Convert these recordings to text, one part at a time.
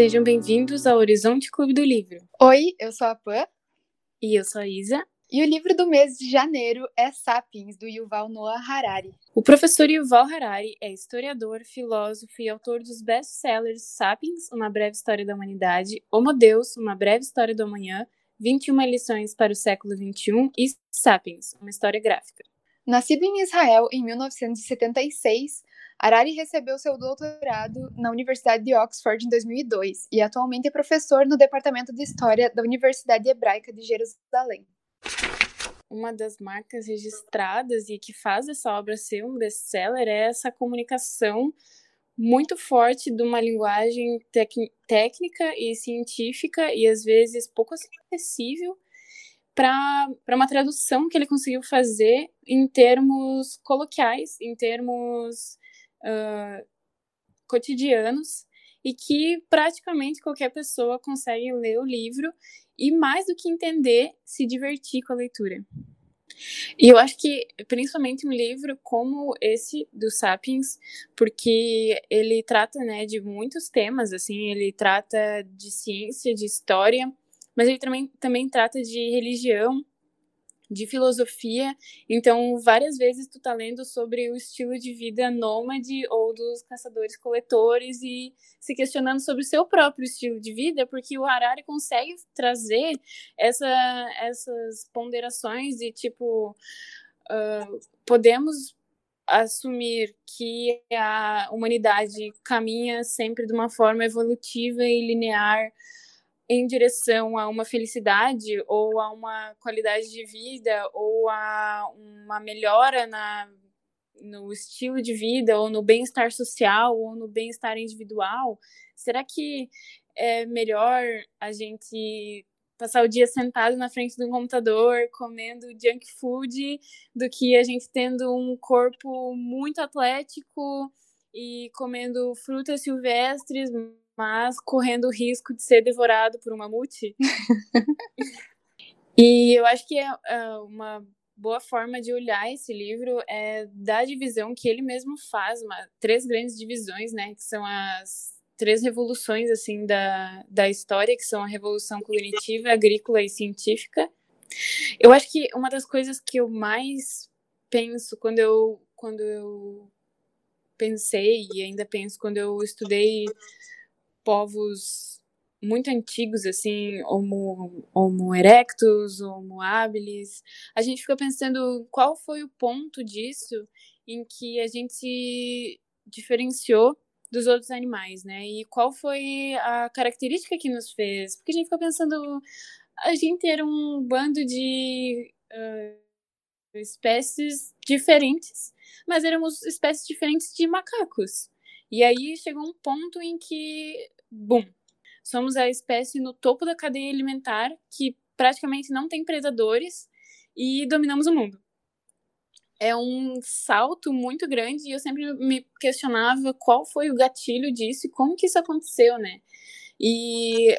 Sejam bem-vindos ao Horizonte Clube do Livro. Oi, eu sou a Pan. E eu sou a Isa. E o livro do mês de janeiro é Sapiens, do Yuval Noah Harari. O professor Yuval Harari é historiador, filósofo e autor dos best-sellers Sapiens, Uma Breve História da Humanidade, Homo Deus, Uma Breve História do Amanhã, 21 lições para o século XXI e Sapiens, Uma História Gráfica. Nascido em Israel em 1976, Harari recebeu seu doutorado na Universidade de Oxford em 2002 e atualmente é professor no Departamento de História da Universidade Hebraica de Jerusalém. Uma das marcas registradas e que faz essa obra ser um best-seller é essa comunicação muito forte de uma linguagem técnica e científica e às vezes pouco acessível para uma tradução que ele conseguiu fazer em termos coloquiais, em termos uh, cotidianos, e que praticamente qualquer pessoa consegue ler o livro e, mais do que entender, se divertir com a leitura. E eu acho que, principalmente um livro como esse do Sapiens, porque ele trata né, de muitos temas, assim, ele trata de ciência, de história, mas ele também, também trata de religião, de filosofia. Então, várias vezes tu tá lendo sobre o estilo de vida nômade ou dos caçadores-coletores e se questionando sobre o seu próprio estilo de vida, porque o Harari consegue trazer essa, essas ponderações de tipo uh, podemos assumir que a humanidade caminha sempre de uma forma evolutiva e linear em direção a uma felicidade ou a uma qualidade de vida ou a uma melhora na, no estilo de vida ou no bem-estar social ou no bem-estar individual? Será que é melhor a gente passar o dia sentado na frente de um computador comendo junk food do que a gente tendo um corpo muito atlético e comendo frutas silvestres, mas correndo o risco de ser devorado por um mamute. e eu acho que é, é uma boa forma de olhar esse livro é da divisão que ele mesmo faz, uma, três grandes divisões, né, que são as três revoluções assim da, da história, que são a revolução cognitiva, agrícola e científica. Eu acho que uma das coisas que eu mais penso quando eu quando eu pensei e ainda penso quando eu estudei povos muito antigos, assim, Homo, homo erectus, Homo habilis, a gente fica pensando qual foi o ponto disso em que a gente se diferenciou dos outros animais, né? E qual foi a característica que nos fez? Porque a gente fica pensando, a gente era um bando de uh, espécies diferentes, mas éramos espécies diferentes de macacos. E aí chegou um ponto em que, bum, somos a espécie no topo da cadeia alimentar que praticamente não tem predadores e dominamos o mundo. É um salto muito grande e eu sempre me questionava qual foi o gatilho disso e como que isso aconteceu, né? E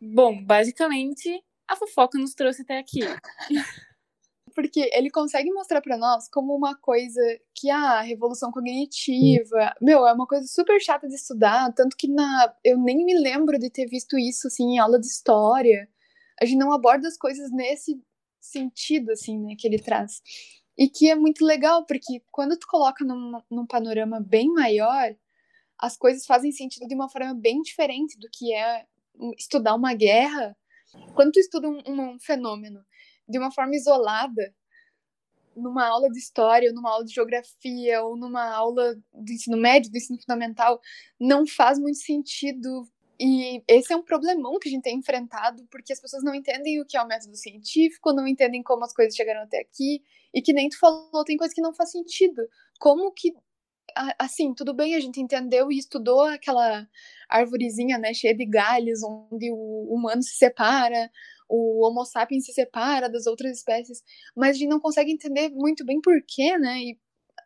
bom, basicamente a fofoca nos trouxe até aqui. porque ele consegue mostrar para nós como uma coisa que ah, a revolução cognitiva, meu, é uma coisa super chata de estudar, tanto que na eu nem me lembro de ter visto isso assim em aula de história. A gente não aborda as coisas nesse sentido assim, né, que ele traz. E que é muito legal, porque quando tu coloca num, num panorama bem maior, as coisas fazem sentido de uma forma bem diferente do que é estudar uma guerra. Quando tu estuda um, um fenômeno de uma forma isolada numa aula de história, ou numa aula de geografia, ou numa aula do ensino médio, do ensino fundamental, não faz muito sentido. E esse é um problemão que a gente tem enfrentado, porque as pessoas não entendem o que é o método científico, não entendem como as coisas chegaram até aqui, e que nem tu falou, tem coisa que não faz sentido. Como que assim, tudo bem, a gente entendeu e estudou aquela árvorezinha, né, cheia de galhos, onde o humano se separa, o Homo sapiens se separa das outras espécies, mas a gente não consegue entender muito bem porquê, né? E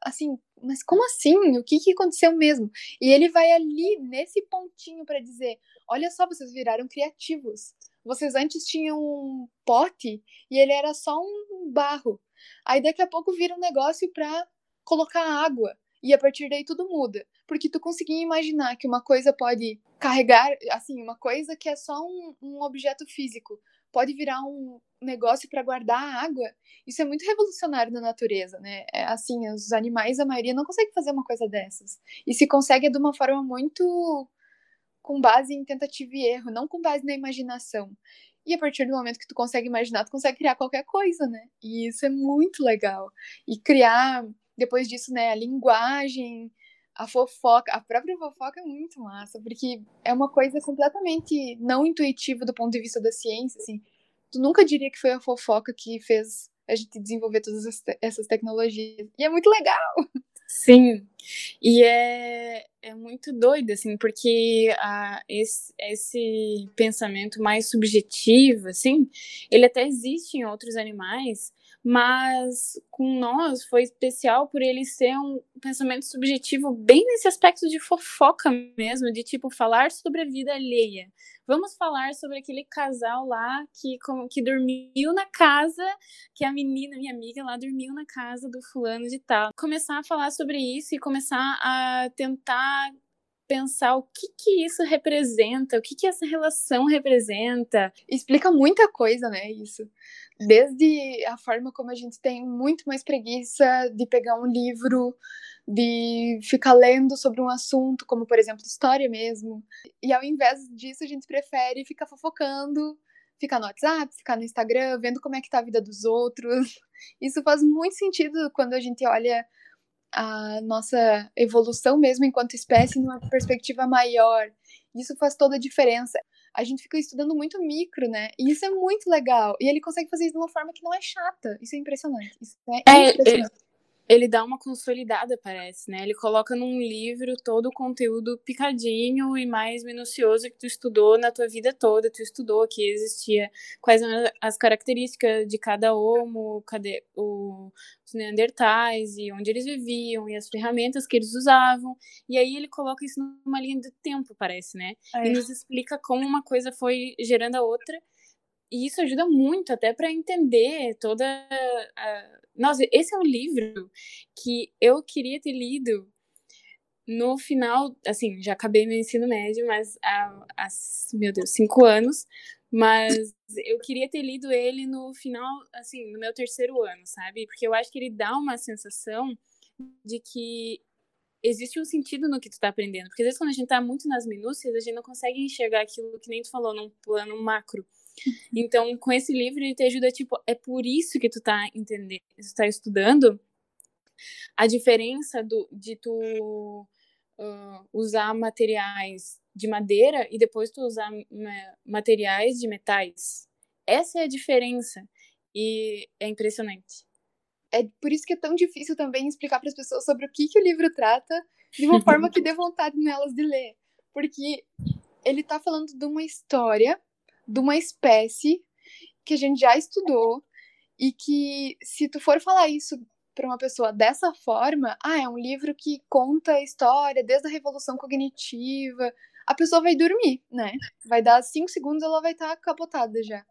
assim, mas como assim? O que, que aconteceu mesmo? E ele vai ali nesse pontinho para dizer: olha só, vocês viraram criativos. Vocês antes tinham um pote e ele era só um barro. Aí daqui a pouco vira um negócio para colocar água. E a partir daí tudo muda. porque tu conseguia imaginar que uma coisa pode carregar, assim, uma coisa que é só um, um objeto físico, pode virar um negócio para guardar água. Isso é muito revolucionário na natureza, né? É, assim, os animais, a maioria, não consegue fazer uma coisa dessas. E se consegue é de uma forma muito com base em tentativa e erro, não com base na imaginação. E a partir do momento que tu consegue imaginar, tu consegue criar qualquer coisa, né? E isso é muito legal. E criar, depois disso, né, a linguagem, a fofoca, a própria fofoca é muito massa, porque é uma coisa completamente não intuitiva do ponto de vista da ciência, assim. Tu nunca diria que foi a fofoca que fez a gente desenvolver todas essas tecnologias. E é muito legal. Sim, e é, é muito doido, assim, porque a, esse, esse pensamento mais subjetivo, assim, ele até existe em outros animais, mas com nós foi especial por ele ser um pensamento subjetivo bem nesse aspecto de fofoca mesmo, de tipo falar sobre a vida alheia. Vamos falar sobre aquele casal lá que, que dormiu na casa, que a menina, minha amiga lá, dormiu na casa do fulano de tal. Começar a falar sobre isso e começar a tentar pensar o que que isso representa, o que que essa relação representa. Explica muita coisa, né, isso. Desde a forma como a gente tem muito mais preguiça de pegar um livro, de ficar lendo sobre um assunto, como por exemplo história mesmo. E ao invés disso, a gente prefere ficar fofocando, ficar no WhatsApp, ficar no Instagram, vendo como é que tá a vida dos outros. Isso faz muito sentido quando a gente olha a nossa evolução mesmo enquanto espécie numa perspectiva maior. Isso faz toda a diferença. A gente fica estudando muito micro, né? E isso é muito legal. E ele consegue fazer isso de uma forma que não é chata. Isso é impressionante. Isso é, é impressionante ele dá uma consolidada, parece, né? Ele coloca num livro todo o conteúdo picadinho e mais minucioso que tu estudou na tua vida toda. Tu estudou que existia quais eram as características de cada homo, cadê o, os neandertais e onde eles viviam e as ferramentas que eles usavam. E aí ele coloca isso numa linha do tempo, parece, né? É. E nos explica como uma coisa foi gerando a outra. E isso ajuda muito até para entender toda a nossa, esse é um livro que eu queria ter lido no final, assim, já acabei meu ensino médio, mas há, há meu Deus, cinco anos, mas eu queria ter lido ele no final, assim, no meu terceiro ano, sabe? Porque eu acho que ele dá uma sensação de que existe um sentido no que tu tá aprendendo. Porque às vezes quando a gente tá muito nas minúcias, a gente não consegue enxergar aquilo que nem tu falou num plano macro. Então, com esse livro, ele te ajuda, tipo, é por isso que tu tá entendendo, tu tá estudando a diferença do, de tu uh, usar materiais de madeira e depois tu usar materiais de metais. Essa é a diferença. E é impressionante. É por isso que é tão difícil também explicar para as pessoas sobre o que, que o livro trata de uma forma que dê vontade nelas de ler. Porque ele está falando de uma história de uma espécie que a gente já estudou e que se tu for falar isso para uma pessoa dessa forma, ah, é um livro que conta a história desde a revolução cognitiva, a pessoa vai dormir, né? Vai dar cinco segundos ela vai estar tá capotada já.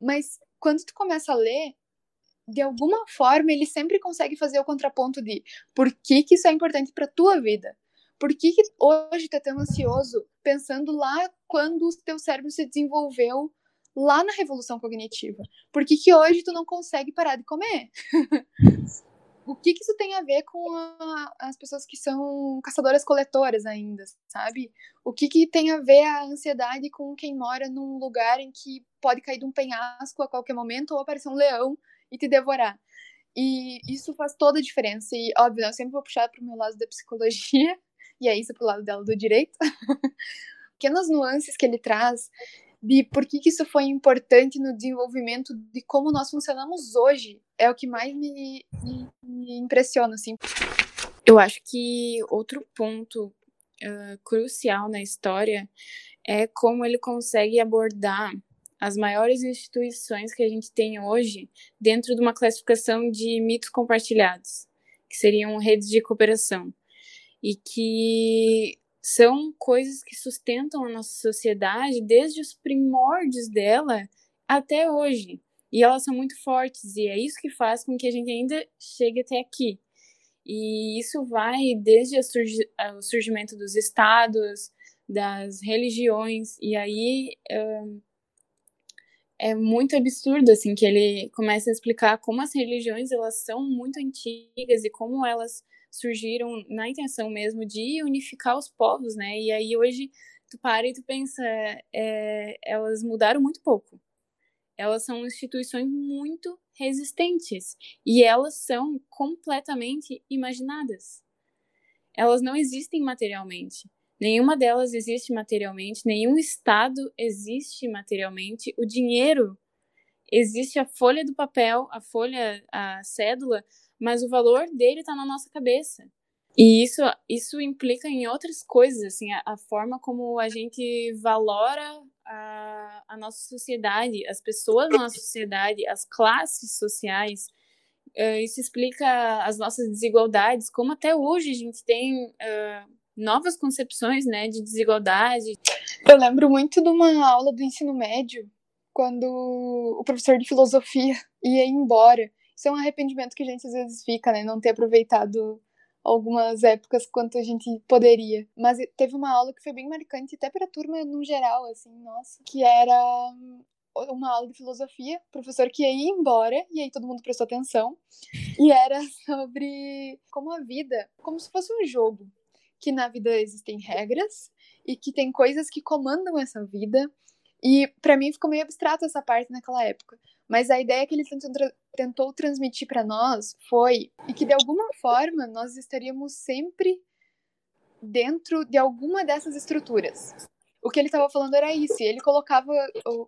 Mas quando tu começa a ler, de alguma forma ele sempre consegue fazer o contraponto de por que, que isso é importante para tua vida. Por que, que hoje tu é tão ansioso pensando lá quando o teu cérebro se desenvolveu lá na revolução cognitiva? Por que, que hoje tu não consegue parar de comer? o que, que isso tem a ver com a, as pessoas que são caçadoras-coletoras ainda, sabe? O que, que tem a ver a ansiedade com quem mora num lugar em que pode cair de um penhasco a qualquer momento ou aparecer um leão e te devorar? E isso faz toda a diferença. E, óbvio, eu sempre vou puxar para o meu lado da psicologia, e é isso pro lado dela do direito. Pequenas nuances que ele traz de por que, que isso foi importante no desenvolvimento de como nós funcionamos hoje é o que mais me, me, me impressiona, assim. Eu acho que outro ponto uh, crucial na história é como ele consegue abordar as maiores instituições que a gente tem hoje dentro de uma classificação de mitos compartilhados, que seriam redes de cooperação e que são coisas que sustentam a nossa sociedade desde os primórdios dela até hoje. E elas são muito fortes, e é isso que faz com que a gente ainda chegue até aqui. E isso vai desde o surgimento dos estados, das religiões, e aí é muito absurdo, assim, que ele começa a explicar como as religiões, elas são muito antigas e como elas surgiram na intenção mesmo de unificar os povos, né? E aí hoje tu para e tu pensa, é, elas mudaram muito pouco. Elas são instituições muito resistentes e elas são completamente imaginadas. Elas não existem materialmente. Nenhuma delas existe materialmente, nenhum Estado existe materialmente. O dinheiro existe a folha do papel, a folha, a cédula, mas o valor dele está na nossa cabeça. E isso, isso implica em outras coisas, assim, a, a forma como a gente valora a, a, nossa sociedade, as pessoas da nossa sociedade, as classes sociais. Uh, isso explica as nossas desigualdades, como até hoje a gente tem uh, novas concepções, né, de desigualdade. Eu lembro muito de uma aula do ensino médio, quando o professor de filosofia ia embora. Isso é um arrependimento que a gente às vezes fica, né, não ter aproveitado algumas épocas quanto a gente poderia. Mas teve uma aula que foi bem marcante, até para a turma no geral, assim, nossa, que era uma aula de filosofia, professor que ia embora, e aí todo mundo prestou atenção, e era sobre como a vida, como se fosse um jogo que na vida existem regras e que tem coisas que comandam essa vida. E para mim ficou meio abstrato essa parte naquela época. Mas a ideia que ele tentou, tra tentou transmitir para nós foi e que de alguma forma nós estaríamos sempre dentro de alguma dessas estruturas o que ele estava falando era isso. E ele colocava,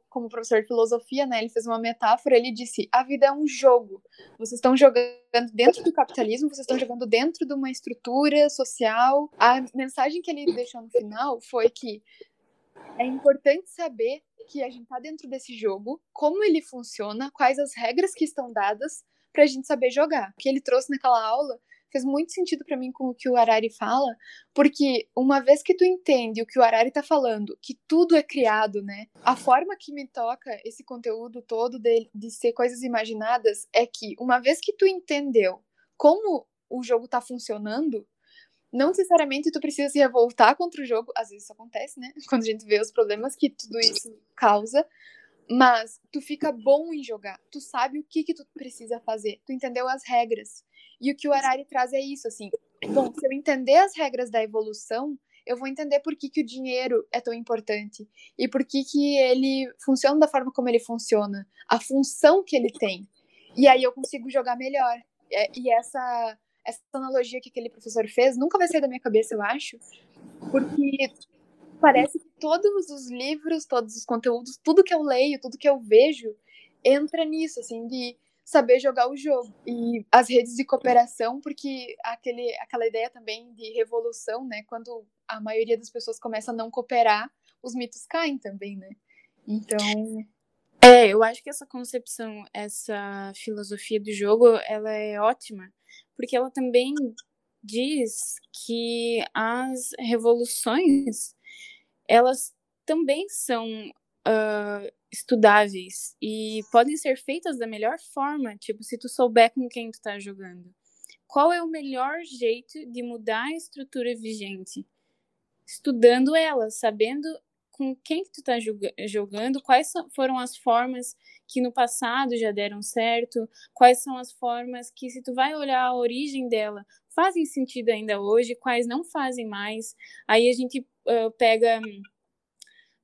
como professor de filosofia, né? Ele fez uma metáfora. Ele disse: a vida é um jogo. Vocês estão jogando dentro do capitalismo, vocês estão jogando dentro de uma estrutura social. A mensagem que ele deixou no final foi que é importante saber que a gente está dentro desse jogo, como ele funciona, quais as regras que estão dadas para a gente saber jogar. O que ele trouxe naquela aula fez muito sentido para mim com o que o Arari fala, porque uma vez que tu entende o que o Arari tá falando, que tudo é criado, né? A forma que me toca esse conteúdo todo de, de ser coisas imaginadas é que uma vez que tu entendeu como o jogo tá funcionando, não necessariamente tu precisa se revoltar contra o jogo, às vezes isso acontece, né? Quando a gente vê os problemas que tudo isso causa, mas tu fica bom em jogar, tu sabe o que que tu precisa fazer, tu entendeu as regras. E o que o Arari traz é isso, assim. Bom, se eu entender as regras da evolução, eu vou entender por que, que o dinheiro é tão importante e por que, que ele funciona da forma como ele funciona, a função que ele tem. E aí eu consigo jogar melhor. É, e essa, essa analogia que aquele professor fez nunca vai sair da minha cabeça, eu acho, porque parece que todos os livros, todos os conteúdos, tudo que eu leio, tudo que eu vejo, entra nisso, assim, de saber jogar o jogo. E as redes de cooperação, porque aquele, aquela ideia também de revolução, né? Quando a maioria das pessoas começa a não cooperar, os mitos caem também, né? Então. É, eu acho que essa concepção, essa filosofia do jogo, ela é ótima, porque ela também diz que as revoluções, elas também são uh, estudáveis e podem ser feitas da melhor forma, tipo, se tu souber com quem tu tá jogando. Qual é o melhor jeito de mudar a estrutura vigente? Estudando ela, sabendo com quem que tu tá jogando, quais foram as formas que no passado já deram certo, quais são as formas que, se tu vai olhar a origem dela, fazem sentido ainda hoje, quais não fazem mais. Aí a gente uh, pega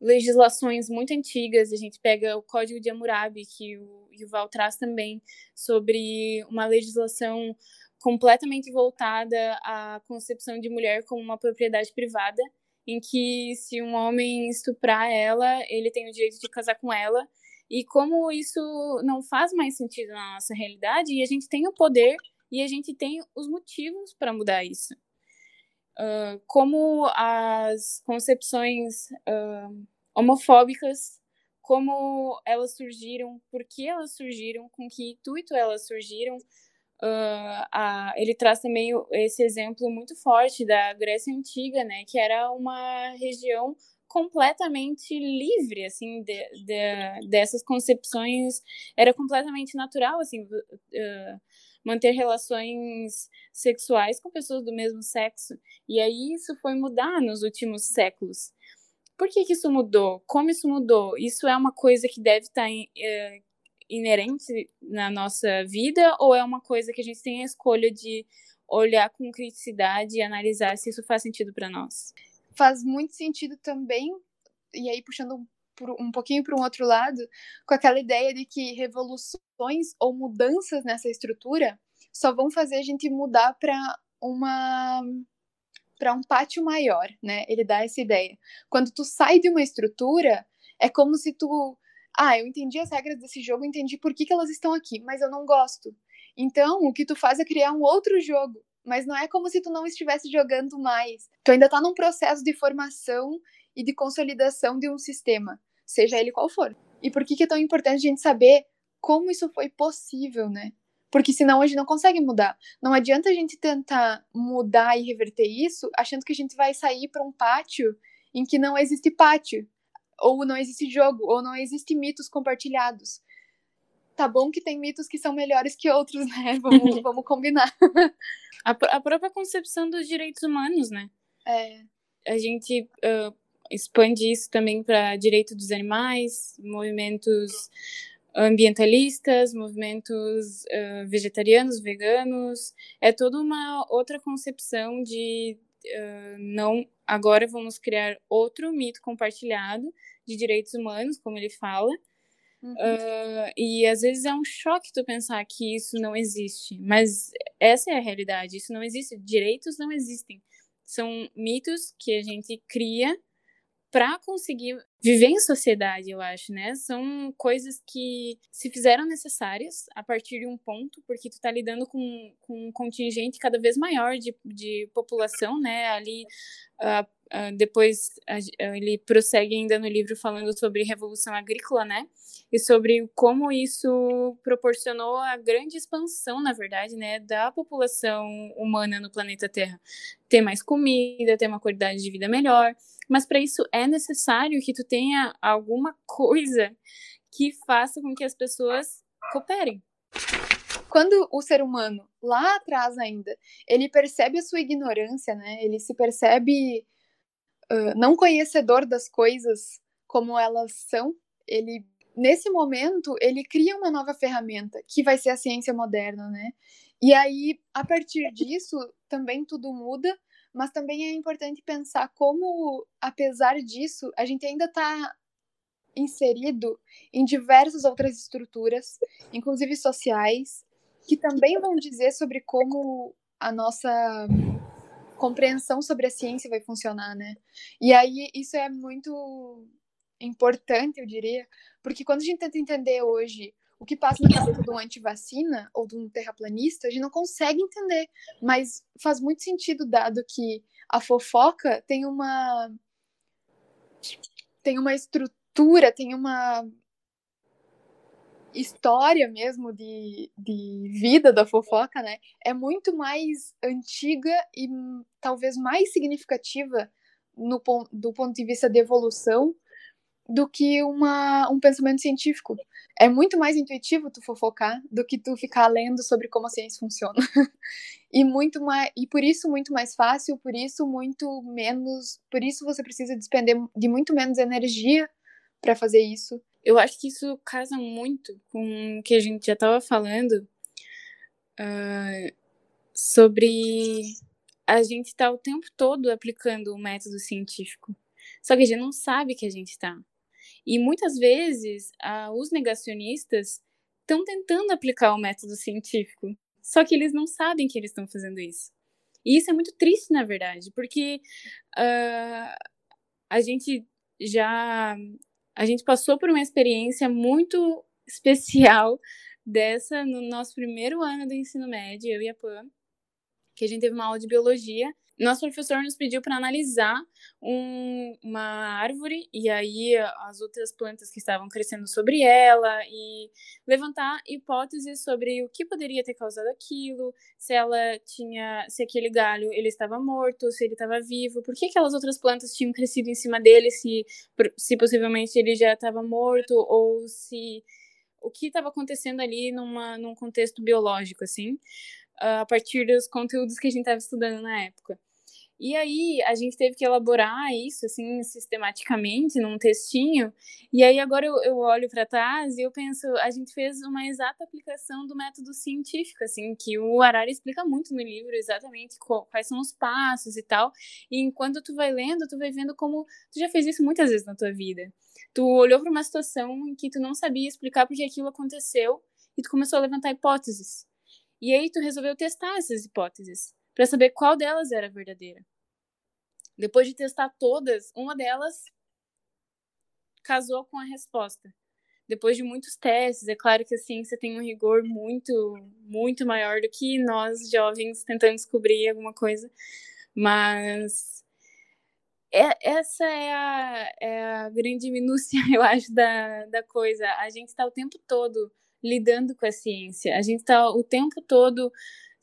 legislações muito antigas. A gente pega o Código de Hammurabi, que o Yuval traz também, sobre uma legislação completamente voltada à concepção de mulher como uma propriedade privada, em que se um homem estuprar ela, ele tem o direito de casar com ela. E como isso não faz mais sentido na nossa realidade, e a gente tem o poder e a gente tem os motivos para mudar isso. Como as concepções uh, homofóbicas, como elas surgiram, por que elas surgiram, com que intuito elas surgiram. Uh, a, ele traz também esse exemplo muito forte da Grécia Antiga, né, que era uma região completamente livre, assim, de, de, dessas concepções, era completamente natural, assim, uh, manter relações sexuais com pessoas do mesmo sexo. E aí isso foi mudar nos últimos séculos. Por que, que isso mudou? Como isso mudou? Isso é uma coisa que deve estar em, é, inerente na nossa vida ou é uma coisa que a gente tem a escolha de olhar com criticidade e analisar se isso faz sentido para nós? Faz muito sentido também, e aí puxando um pouquinho para um outro lado, com aquela ideia de que revoluções ou mudanças nessa estrutura só vão fazer a gente mudar para uma para um pátio maior, né? Ele dá essa ideia. Quando tu sai de uma estrutura, é como se tu, ah, eu entendi as regras desse jogo, entendi por que, que elas estão aqui, mas eu não gosto. Então, o que tu faz é criar um outro jogo, mas não é como se tu não estivesse jogando mais. Tu ainda tá num processo de formação e de consolidação de um sistema, seja ele qual for. E por que, que é tão importante a gente saber como isso foi possível, né? Porque senão a gente não consegue mudar. Não adianta a gente tentar mudar e reverter isso achando que a gente vai sair para um pátio em que não existe pátio, ou não existe jogo, ou não existe mitos compartilhados. Tá bom que tem mitos que são melhores que outros, né? Vamos, vamos combinar. A, a, própria concepção dos direitos humanos, né? É. A gente uh, expande isso também para direito dos animais, movimentos ambientalistas, movimentos uh, vegetarianos, veganos, é toda uma outra concepção de uh, não agora vamos criar outro mito compartilhado de direitos humanos, como ele fala. Uhum. Uh, e às vezes é um choque tu pensar que isso não existe, mas essa é a realidade. Isso não existe. Direitos não existem. São mitos que a gente cria para conseguir viver em sociedade, eu acho, né? São coisas que se fizeram necessárias a partir de um ponto, porque tu tá lidando com, com um contingente cada vez maior de, de população, né? Ali, uh, uh, depois uh, ele prossegue ainda no livro falando sobre revolução agrícola, né? E sobre como isso proporcionou a grande expansão, na verdade, né, da população humana no planeta Terra. Ter mais comida, ter uma qualidade de vida melhor, mas para isso é necessário que tu tenha alguma coisa que faça com que as pessoas cooperem. Quando o ser humano, lá atrás ainda, ele percebe a sua ignorância, né? Ele se percebe não conhecedor das coisas como elas são, ele nesse momento ele cria uma nova ferramenta que vai ser a ciência moderna, né? E aí, a partir disso, também tudo muda, mas também é importante pensar como, apesar disso, a gente ainda está inserido em diversas outras estruturas, inclusive sociais, que também vão dizer sobre como a nossa compreensão sobre a ciência vai funcionar, né? E aí isso é muito importante, eu diria, porque quando a gente tenta entender hoje o que passa na cabeça de um antivacina ou de um terraplanista, a gente não consegue entender. Mas faz muito sentido, dado que a fofoca tem uma. tem uma estrutura, tem uma história mesmo de, de vida da fofoca, né? É muito mais antiga e talvez mais significativa no, do ponto de vista de evolução do que uma, um pensamento científico. É muito mais intuitivo tu fofocar do que tu ficar lendo sobre como a ciência funciona. e muito mais e por isso muito mais fácil, por isso muito menos, por isso você precisa despender de muito menos energia para fazer isso. Eu acho que isso casa muito com o que a gente já estava falando uh, sobre a gente estar tá o tempo todo aplicando o método científico. Só que a gente não sabe que a gente está. E muitas vezes ah, os negacionistas estão tentando aplicar o método científico, só que eles não sabem que eles estão fazendo isso. E isso é muito triste, na verdade, porque uh, a gente já a gente passou por uma experiência muito especial dessa no nosso primeiro ano do ensino médio, eu e a Pam, que a gente teve uma aula de biologia nosso professor nos pediu para analisar um, uma árvore e aí as outras plantas que estavam crescendo sobre ela e levantar hipóteses sobre o que poderia ter causado aquilo, se ela tinha, se aquele galho ele estava morto, se ele estava vivo, por que aquelas outras plantas tinham crescido em cima dele, se, se possivelmente ele já estava morto ou se o que estava acontecendo ali numa, num contexto biológico, assim, a partir dos conteúdos que a gente estava estudando na época. E aí a gente teve que elaborar isso assim sistematicamente num textinho. E aí agora eu, eu olho para trás e eu penso, a gente fez uma exata aplicação do método científico, assim, que o Arara explica muito no livro exatamente quais são os passos e tal. E enquanto tu vai lendo, tu vai vendo como tu já fez isso muitas vezes na tua vida. Tu olhou para uma situação em que tu não sabia explicar porque aquilo aconteceu e tu começou a levantar hipóteses. E aí tu resolveu testar essas hipóteses para saber qual delas era verdadeira. Depois de testar todas, uma delas casou com a resposta. Depois de muitos testes, é claro que a ciência tem um rigor muito, muito maior do que nós jovens tentando descobrir alguma coisa, mas é, essa é a, é a grande minúcia, eu acho, da, da coisa. A gente está o tempo todo lidando com a ciência, a gente está o tempo todo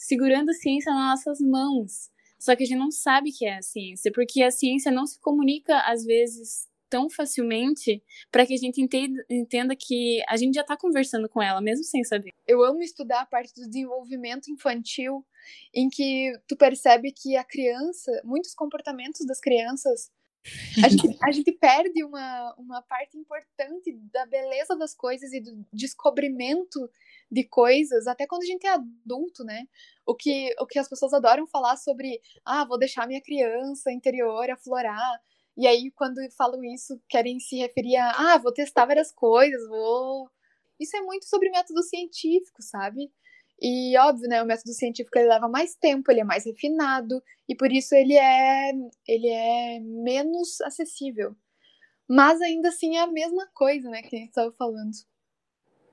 segurando a ciência nas nossas mãos. Só que a gente não sabe que é a ciência, porque a ciência não se comunica, às vezes, tão facilmente para que a gente entenda, que a gente já está conversando com ela, mesmo sem saber. Eu amo estudar a parte do desenvolvimento infantil, em que tu percebe que a criança, muitos comportamentos das crianças a gente, a gente, perde uma, uma parte importante da beleza das coisas e do descobrimento de coisas, até quando a gente é adulto, né? O que, o que as pessoas adoram falar sobre, ah, vou deixar minha criança interior aflorar. E aí, quando falam isso, querem se referir a, ah, vou testar várias coisas, vou. Isso é muito sobre método científico, sabe? E óbvio, né, o método científico ele leva mais tempo, ele é mais refinado e por isso ele é ele é menos acessível. Mas ainda assim é a mesma coisa, né, que a gente estava falando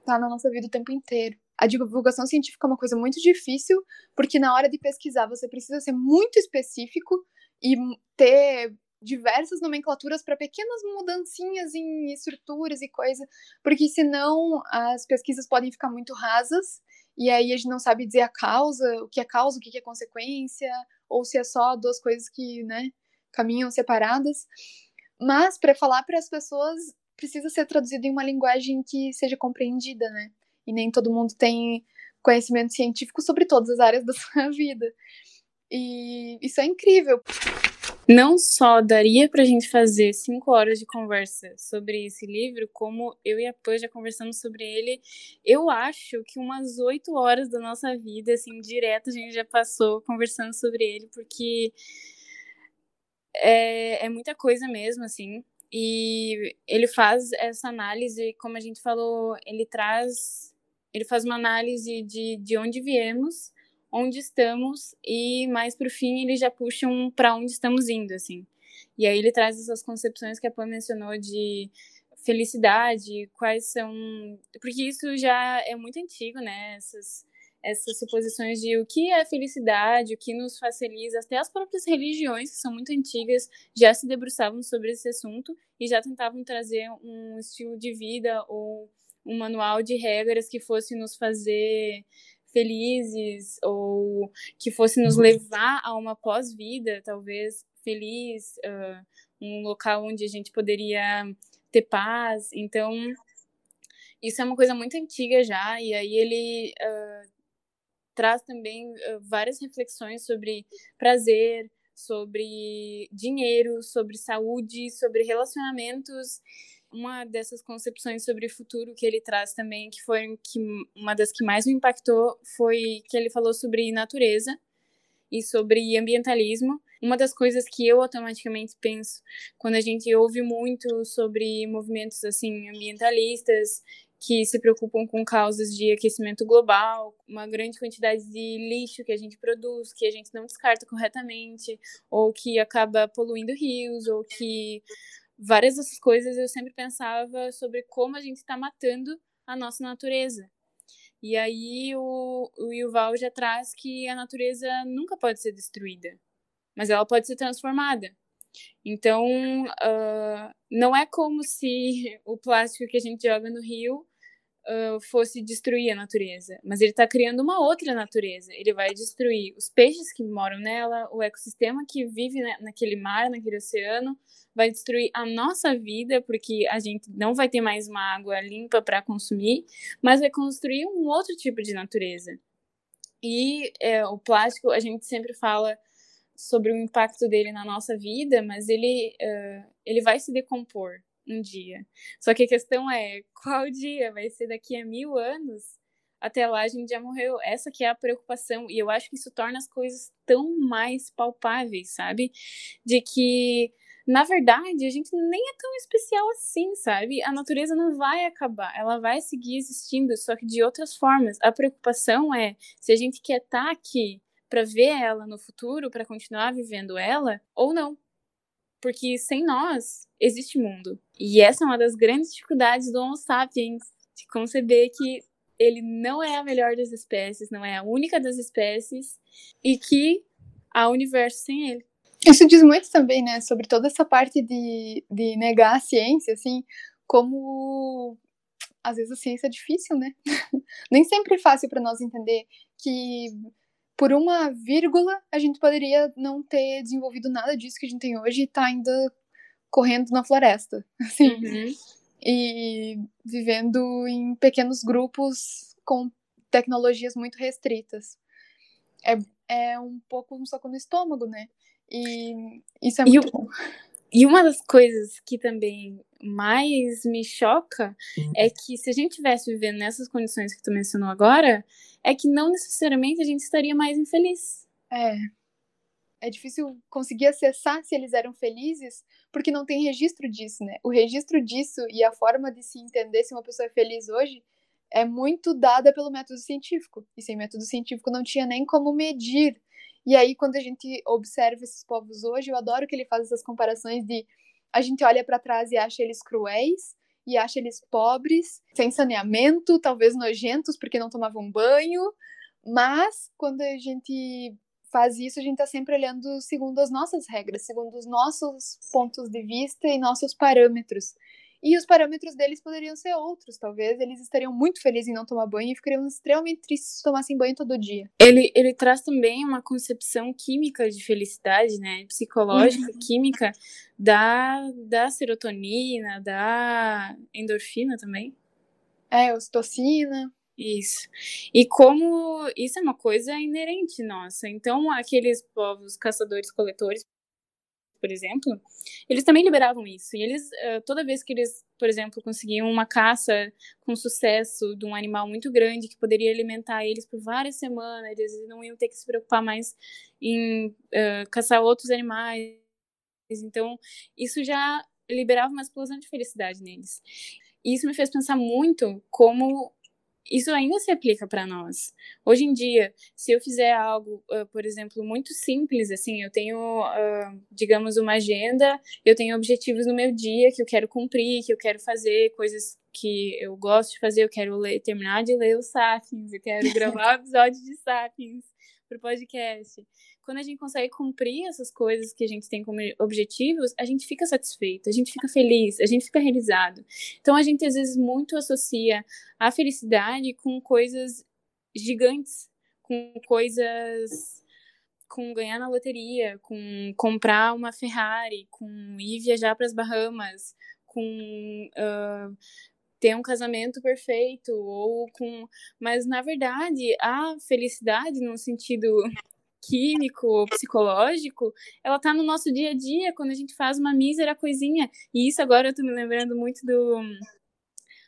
tá na nossa vida o tempo inteiro. A divulgação científica é uma coisa muito difícil, porque na hora de pesquisar você precisa ser muito específico e ter diversas nomenclaturas para pequenas mudancinhas em estruturas e coisa, porque senão as pesquisas podem ficar muito rasas e aí a gente não sabe dizer a causa, o que é causa, o que é consequência, ou se é só duas coisas que, né, caminham separadas. Mas para falar para as pessoas precisa ser traduzido em uma linguagem que seja compreendida, né? E nem todo mundo tem conhecimento científico sobre todas as áreas da sua vida. E isso é incrível. Não só daria para a gente fazer cinco horas de conversa sobre esse livro, como eu e a Pã já conversamos sobre ele, eu acho que umas oito horas da nossa vida, assim, direto, a gente já passou conversando sobre ele, porque é, é muita coisa mesmo, assim. E ele faz essa análise, como a gente falou, ele traz, ele faz uma análise de, de onde viemos, onde estamos e mais para o fim ele já puxa um para onde estamos indo, assim. E aí ele traz essas concepções que a Pam mencionou de felicidade, quais são, porque isso já é muito antigo, né? Essas essas suposições de o que é felicidade, o que nos faz feliz, até as próprias religiões, que são muito antigas, já se debruçavam sobre esse assunto e já tentavam trazer um estilo de vida ou um manual de regras que fosse nos fazer felizes ou que fosse nos levar a uma pós-vida, talvez feliz, uh, um local onde a gente poderia ter paz. Então, isso é uma coisa muito antiga já, e aí ele uh, traz também uh, várias reflexões sobre prazer, sobre dinheiro, sobre saúde, sobre relacionamentos. Uma dessas concepções sobre o futuro que ele traz também, que foi que, uma das que mais me impactou, foi que ele falou sobre natureza e sobre ambientalismo. Uma das coisas que eu automaticamente penso quando a gente ouve muito sobre movimentos assim ambientalistas que se preocupam com causas de aquecimento global, uma grande quantidade de lixo que a gente produz, que a gente não descarta corretamente, ou que acaba poluindo rios, ou que várias dessas coisas eu sempre pensava sobre como a gente está matando a nossa natureza. E aí o, o Yuval já traz que a natureza nunca pode ser destruída, mas ela pode ser transformada. Então, uh, não é como se o plástico que a gente joga no rio fosse destruir a natureza, mas ele está criando uma outra natureza. Ele vai destruir os peixes que moram nela, o ecossistema que vive naquele mar, naquele oceano, vai destruir a nossa vida, porque a gente não vai ter mais uma água limpa para consumir, mas vai construir um outro tipo de natureza. E é, o plástico, a gente sempre fala sobre o impacto dele na nossa vida, mas ele, uh, ele vai se decompor um dia. Só que a questão é qual dia? Vai ser daqui a mil anos? Até lá a gente já morreu. Essa que é a preocupação. E eu acho que isso torna as coisas tão mais palpáveis, sabe? De que, na verdade, a gente nem é tão especial assim, sabe? A natureza não vai acabar. Ela vai seguir existindo, só que de outras formas. A preocupação é se a gente quer estar tá aqui para ver ela no futuro, para continuar vivendo ela, ou não. Porque sem nós existe mundo. E essa é uma das grandes dificuldades do Homo sapiens, de conceber que ele não é a melhor das espécies, não é a única das espécies, e que há universo sem ele. Isso diz muito também, né, sobre toda essa parte de, de negar a ciência, assim, como às vezes a ciência é difícil, né? Nem sempre é fácil para nós entender que por uma vírgula a gente poderia não ter desenvolvido nada disso que a gente tem hoje e tá ainda correndo na floresta, assim. Uhum. E vivendo em pequenos grupos com tecnologias muito restritas. É, é um pouco um soco no estômago, né? E isso é muito e bom. E uma das coisas que também mais me choca uhum. é que se a gente tivesse vivendo nessas condições que tu mencionou agora, é que não necessariamente a gente estaria mais infeliz. É é difícil conseguir acessar se eles eram felizes, porque não tem registro disso, né? O registro disso e a forma de se entender se uma pessoa é feliz hoje é muito dada pelo método científico. E sem método científico não tinha nem como medir. E aí, quando a gente observa esses povos hoje, eu adoro que ele faz essas comparações de a gente olha para trás e acha eles cruéis, e acha eles pobres, sem saneamento, talvez nojentos porque não tomavam banho, mas quando a gente faz isso, a gente está sempre olhando segundo as nossas regras, segundo os nossos pontos de vista e nossos parâmetros. E os parâmetros deles poderiam ser outros, talvez eles estariam muito felizes em não tomar banho e ficariam extremamente tristes se tomassem banho todo dia. Ele, ele traz também uma concepção química de felicidade, né? Psicológica, uhum. química, da, da serotonina, da endorfina também. É, ocitocina. Isso. E como isso é uma coisa inerente nossa. Então, aqueles povos caçadores-coletores, por exemplo, eles também liberavam isso. E eles, toda vez que eles, por exemplo, conseguiam uma caça com sucesso de um animal muito grande que poderia alimentar eles por várias semanas, eles não iam ter que se preocupar mais em uh, caçar outros animais. Então, isso já liberava uma explosão de felicidade neles. E isso me fez pensar muito como isso ainda se aplica para nós. Hoje em dia, se eu fizer algo, uh, por exemplo, muito simples, assim, eu tenho, uh, digamos, uma agenda, eu tenho objetivos no meu dia que eu quero cumprir, que eu quero fazer, coisas que eu gosto de fazer, eu quero ler, terminar de ler o Sapiens, eu quero gravar um episódio de Sapiens para o podcast quando a gente consegue cumprir essas coisas que a gente tem como objetivos, a gente fica satisfeito, a gente fica feliz, a gente fica realizado. Então a gente às vezes muito associa a felicidade com coisas gigantes, com coisas com ganhar na loteria, com comprar uma Ferrari, com ir viajar para as Bahamas, com uh, ter um casamento perfeito ou com mas na verdade a felicidade no sentido químico ou psicológico, ela tá no nosso dia a dia, quando a gente faz uma mísera coisinha. E isso agora eu tô me lembrando muito do,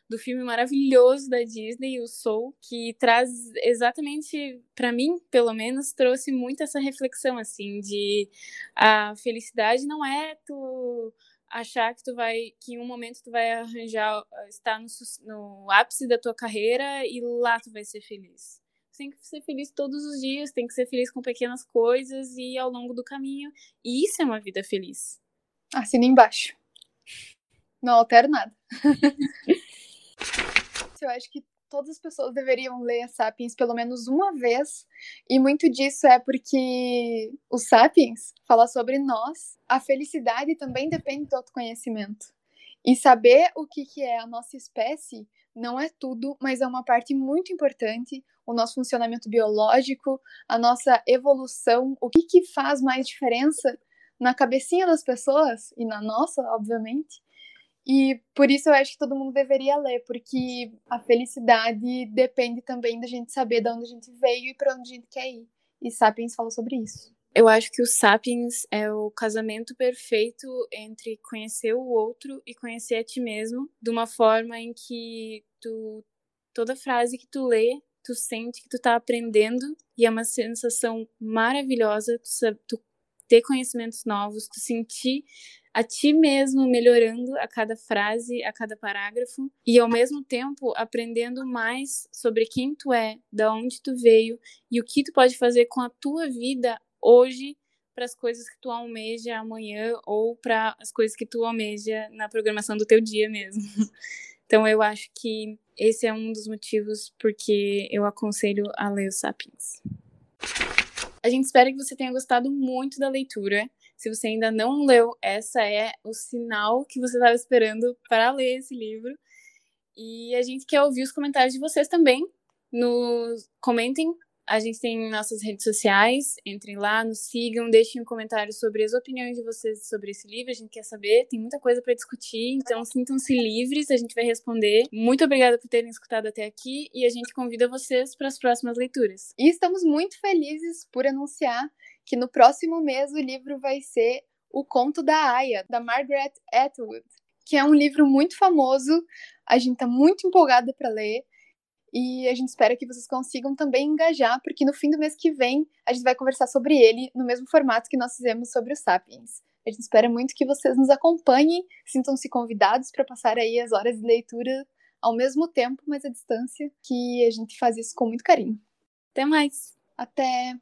do filme maravilhoso da Disney, o Soul, que traz exatamente, para mim, pelo menos, trouxe muito essa reflexão, assim, de a felicidade não é tu achar que tu vai, que em um momento tu vai arranjar, estar no, no ápice da tua carreira e lá tu vai ser feliz tem que ser feliz todos os dias, tem que ser feliz com pequenas coisas e ao longo do caminho. E isso é uma vida feliz. Assina embaixo. Não altero nada. Eu acho que todas as pessoas deveriam ler Sapiens pelo menos uma vez, e muito disso é porque o Sapiens fala sobre nós. A felicidade também depende do autoconhecimento. E saber o que, que é a nossa espécie não é tudo, mas é uma parte muito importante. O nosso funcionamento biológico, a nossa evolução, o que, que faz mais diferença na cabecinha das pessoas e na nossa, obviamente. E por isso eu acho que todo mundo deveria ler, porque a felicidade depende também da gente saber de onde a gente veio e para onde a gente quer ir. E Sapiens fala sobre isso. Eu acho que o Sapiens é o casamento perfeito entre conhecer o outro e conhecer a ti mesmo, de uma forma em que tu toda frase que tu lê, tu sente que tu tá aprendendo e é uma sensação maravilhosa tu, tu ter conhecimentos novos, tu sentir a ti mesmo melhorando a cada frase, a cada parágrafo e ao mesmo tempo aprendendo mais sobre quem tu é, da onde tu veio e o que tu pode fazer com a tua vida hoje para as coisas que tu almeja amanhã ou para as coisas que tu almeja na programação do teu dia mesmo. Então eu acho que esse é um dos motivos porque eu aconselho a ler o Sapiens. A gente espera que você tenha gostado muito da leitura. Se você ainda não leu, essa é o sinal que você estava esperando para ler esse livro. E a gente quer ouvir os comentários de vocês também. Nos comentem a gente tem nossas redes sociais, entrem lá, nos sigam, deixem um comentário sobre as opiniões de vocês sobre esse livro, a gente quer saber, tem muita coisa para discutir, então sintam-se livres, a gente vai responder. Muito obrigada por terem escutado até aqui e a gente convida vocês para as próximas leituras. E estamos muito felizes por anunciar que no próximo mês o livro vai ser O Conto da Aya, da Margaret Atwood, que é um livro muito famoso, a gente está muito empolgada para ler. E a gente espera que vocês consigam também engajar, porque no fim do mês que vem a gente vai conversar sobre ele no mesmo formato que nós fizemos sobre o Sapiens. A gente espera muito que vocês nos acompanhem, sintam-se convidados para passar aí as horas de leitura ao mesmo tempo, mas à distância, que a gente faz isso com muito carinho. Até mais! Até!